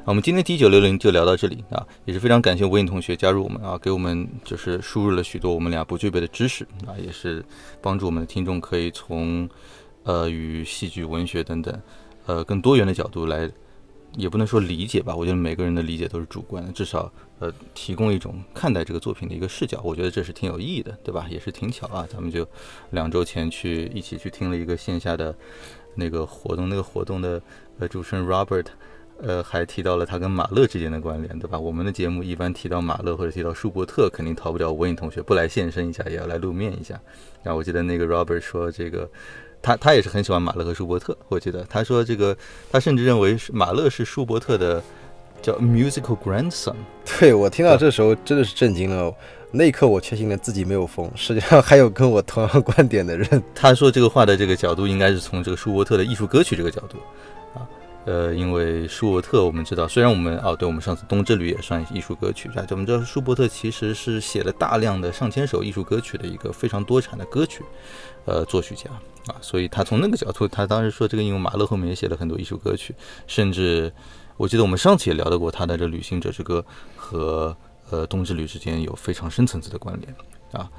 我们今天 D 九六零就聊到这里啊，也是非常感谢吴颖同学加入我们啊，给我们就是输入了许多我们俩不具备的知识啊，也是帮助我们的听众可以从呃与戏剧、文学等等呃更多元的角度来，也不能说理解吧，我觉得每个人的理解都是主观的，至少呃提供一种看待这个作品的一个视角，我觉得这是挺有意义的，对吧？也是挺巧啊，咱们就两周前去一起去听了一个线下的那个活动，那个活动的呃主持人 Robert。呃，还提到了他跟马勒之间的关联，对吧？我们的节目一般提到马勒或者提到舒伯特，肯定逃不掉文颖同学不来现身一下，也要来露面一下。然后我记得那个 Robert 说，这个他他也是很喜欢马勒和舒伯特。我记得他说这个，他甚至认为是马勒是舒伯特的叫 musical grandson。对我听到这时候真的是震惊了，那一刻我确信了自己没有疯，世界上还有跟我同样观点的人。他说这个话的这个角度应该是从这个舒伯特的艺术歌曲这个角度。呃，因为舒伯特，我们知道，虽然我们哦，对我们上次《冬之旅》也算艺术歌曲，是吧？我们知道舒伯特其实是写了大量的上千首艺术歌曲的一个非常多产的歌曲，呃，作曲家啊，所以他从那个角度，他当时说这个，因为马勒后面也写了很多艺术歌曲，甚至我记得我们上次也聊到过他的这《旅行者之歌》和呃《冬之旅》之间有非常深层次的关联啊。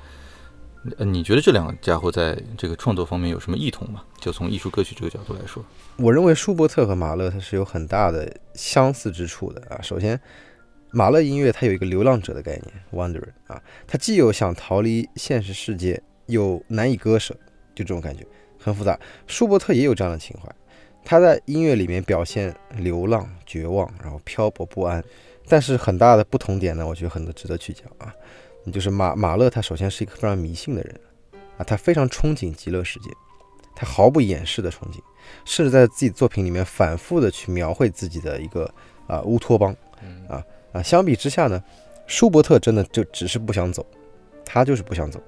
呃，你觉得这两个家伙在这个创作方面有什么异同吗？就从艺术歌曲这个角度来说，我认为舒伯特和马勒他是有很大的相似之处的啊。首先，马勒音乐它有一个流浪者的概念，wanderer 啊，它既有想逃离现实世界，又难以割舍，就这种感觉很复杂。舒伯特也有这样的情怀，他在音乐里面表现流浪、绝望，然后漂泊不安。但是很大的不同点呢，我觉得很多值得去讲啊。就是马马勒，他首先是一个非常迷信的人啊，他非常憧憬极乐世界，他毫不掩饰的憧憬，甚至在自己作品里面反复的去描绘自己的一个啊乌托邦，啊啊，相比之下呢，舒伯特真的就只是不想走，他就是不想走，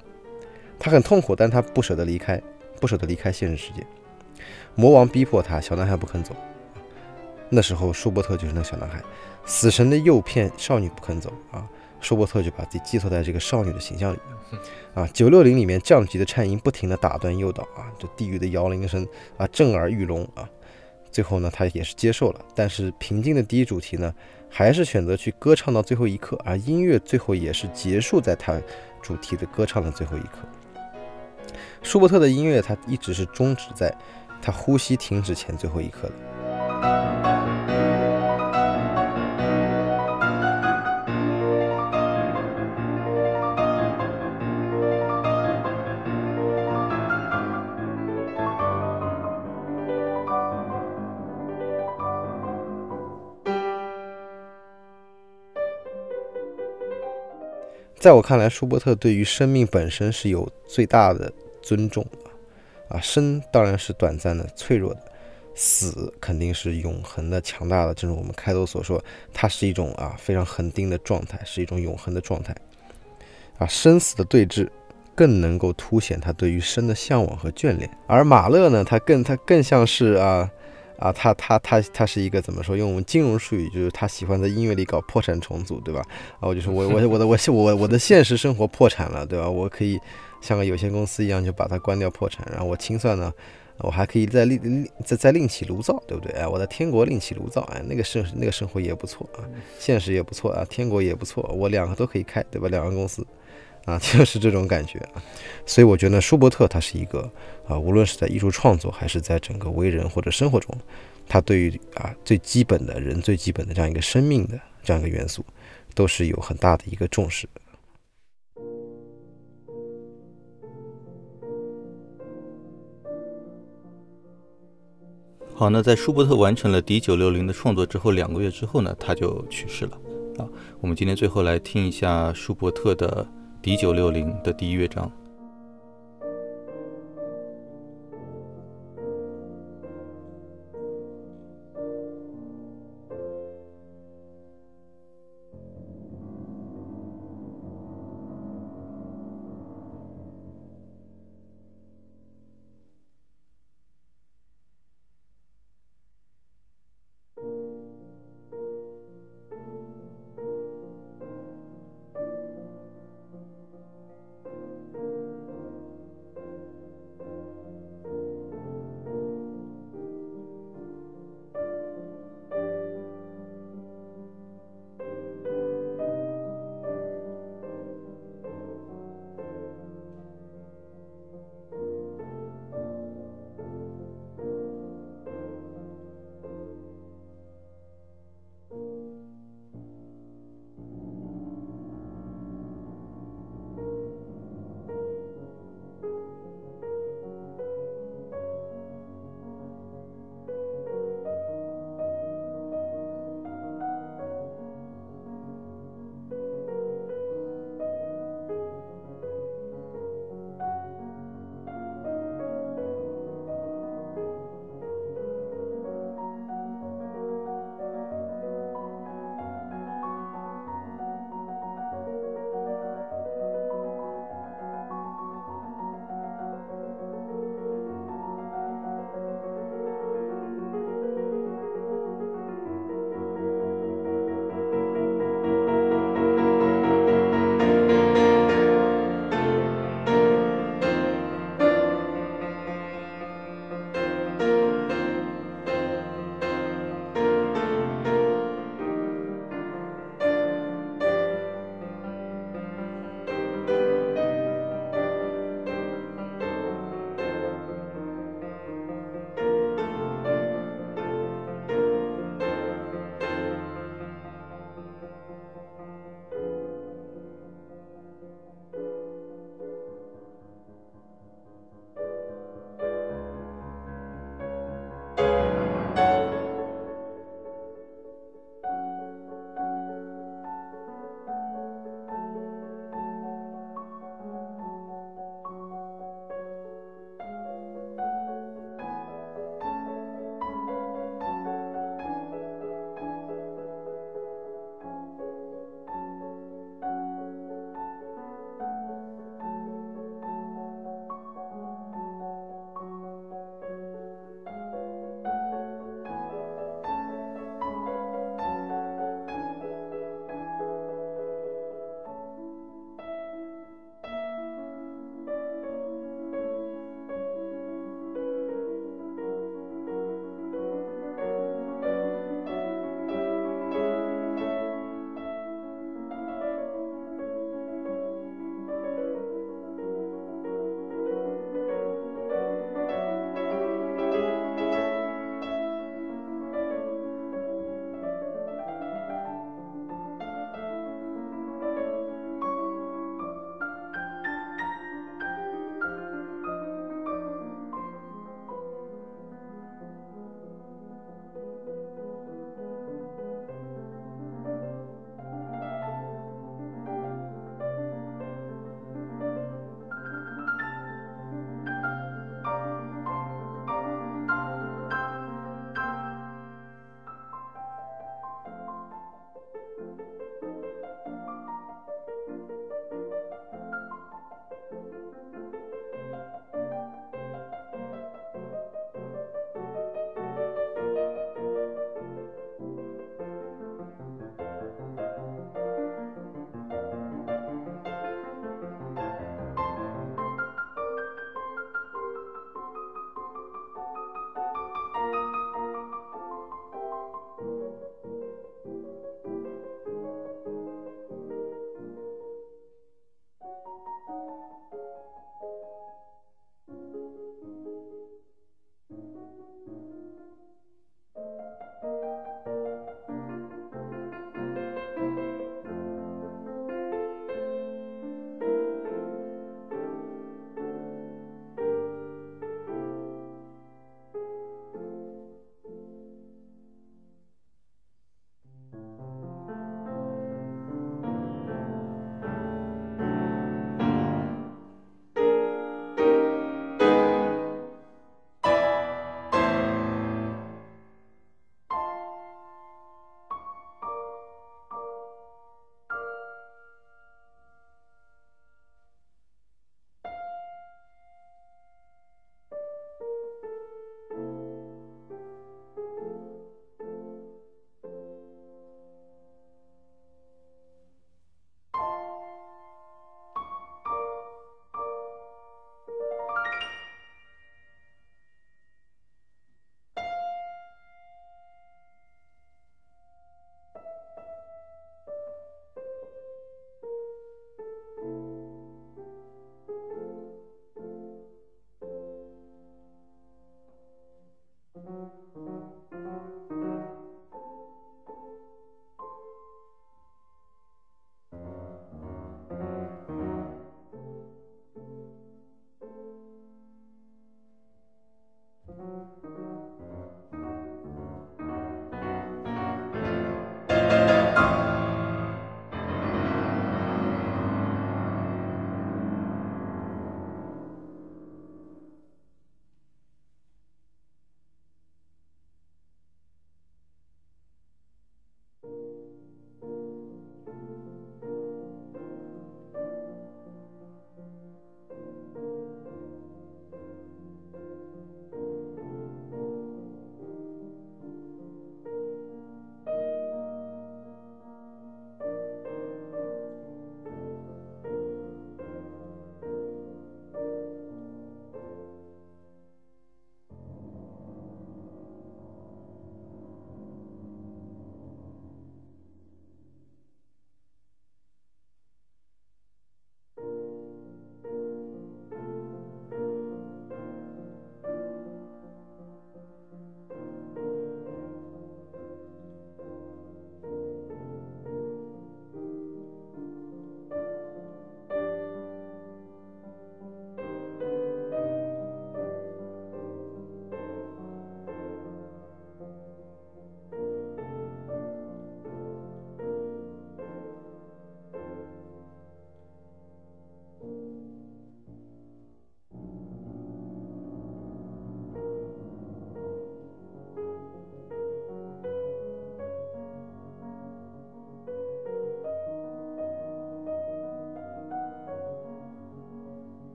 他很痛苦，但他不舍得离开，不舍得离开现实世界，魔王逼迫他，小男孩不肯走，那时候舒伯特就是那个小男孩，死神的诱骗，少女不肯走啊。舒伯特就把自己寄托在这个少女的形象里啊，九六零里面降级的颤音不停地打断诱导啊，这地狱的摇铃声啊，震耳欲聋啊。最后呢，他也是接受了，但是平静的第一主题呢，还是选择去歌唱到最后一刻，而音乐最后也是结束在他主题的歌唱的最后一刻。舒伯特的音乐，他一直是终止在他呼吸停止前最后一刻的。在我看来，舒伯特对于生命本身是有最大的尊重的，啊，生当然是短暂的、脆弱的，死肯定是永恒的、强大的。正如我们开头所说，它是一种啊非常恒定的状态，是一种永恒的状态。啊，生死的对峙更能够凸显他对于生的向往和眷恋。而马勒呢，他更他更像是啊。啊，他他他他是一个怎么说？用我们金融术语，就是他喜欢在音乐里搞破产重组，对吧？啊，我就说我我我的我我我的现实生活破产了，对吧？我可以像个有限公司一样就把它关掉破产，然后我清算呢，我还可以再另另再再另起炉灶，对不对？哎，我在天国另起炉灶，哎，那个生那个生活也不错啊，现实也不错啊，天国也不错，我两个都可以开，对吧？两个公司。啊，就是这种感觉，所以我觉得舒伯特他是一个啊，无论是在艺术创作还是在整个为人或者生活中，他对于啊最基本的人最基本的这样一个生命的这样一个元素，都是有很大的一个重视。好，那在舒伯特完成了 D 九六零的创作之后，两个月之后呢，他就去世了啊。我们今天最后来听一下舒伯特的。D 九六零的第一乐章。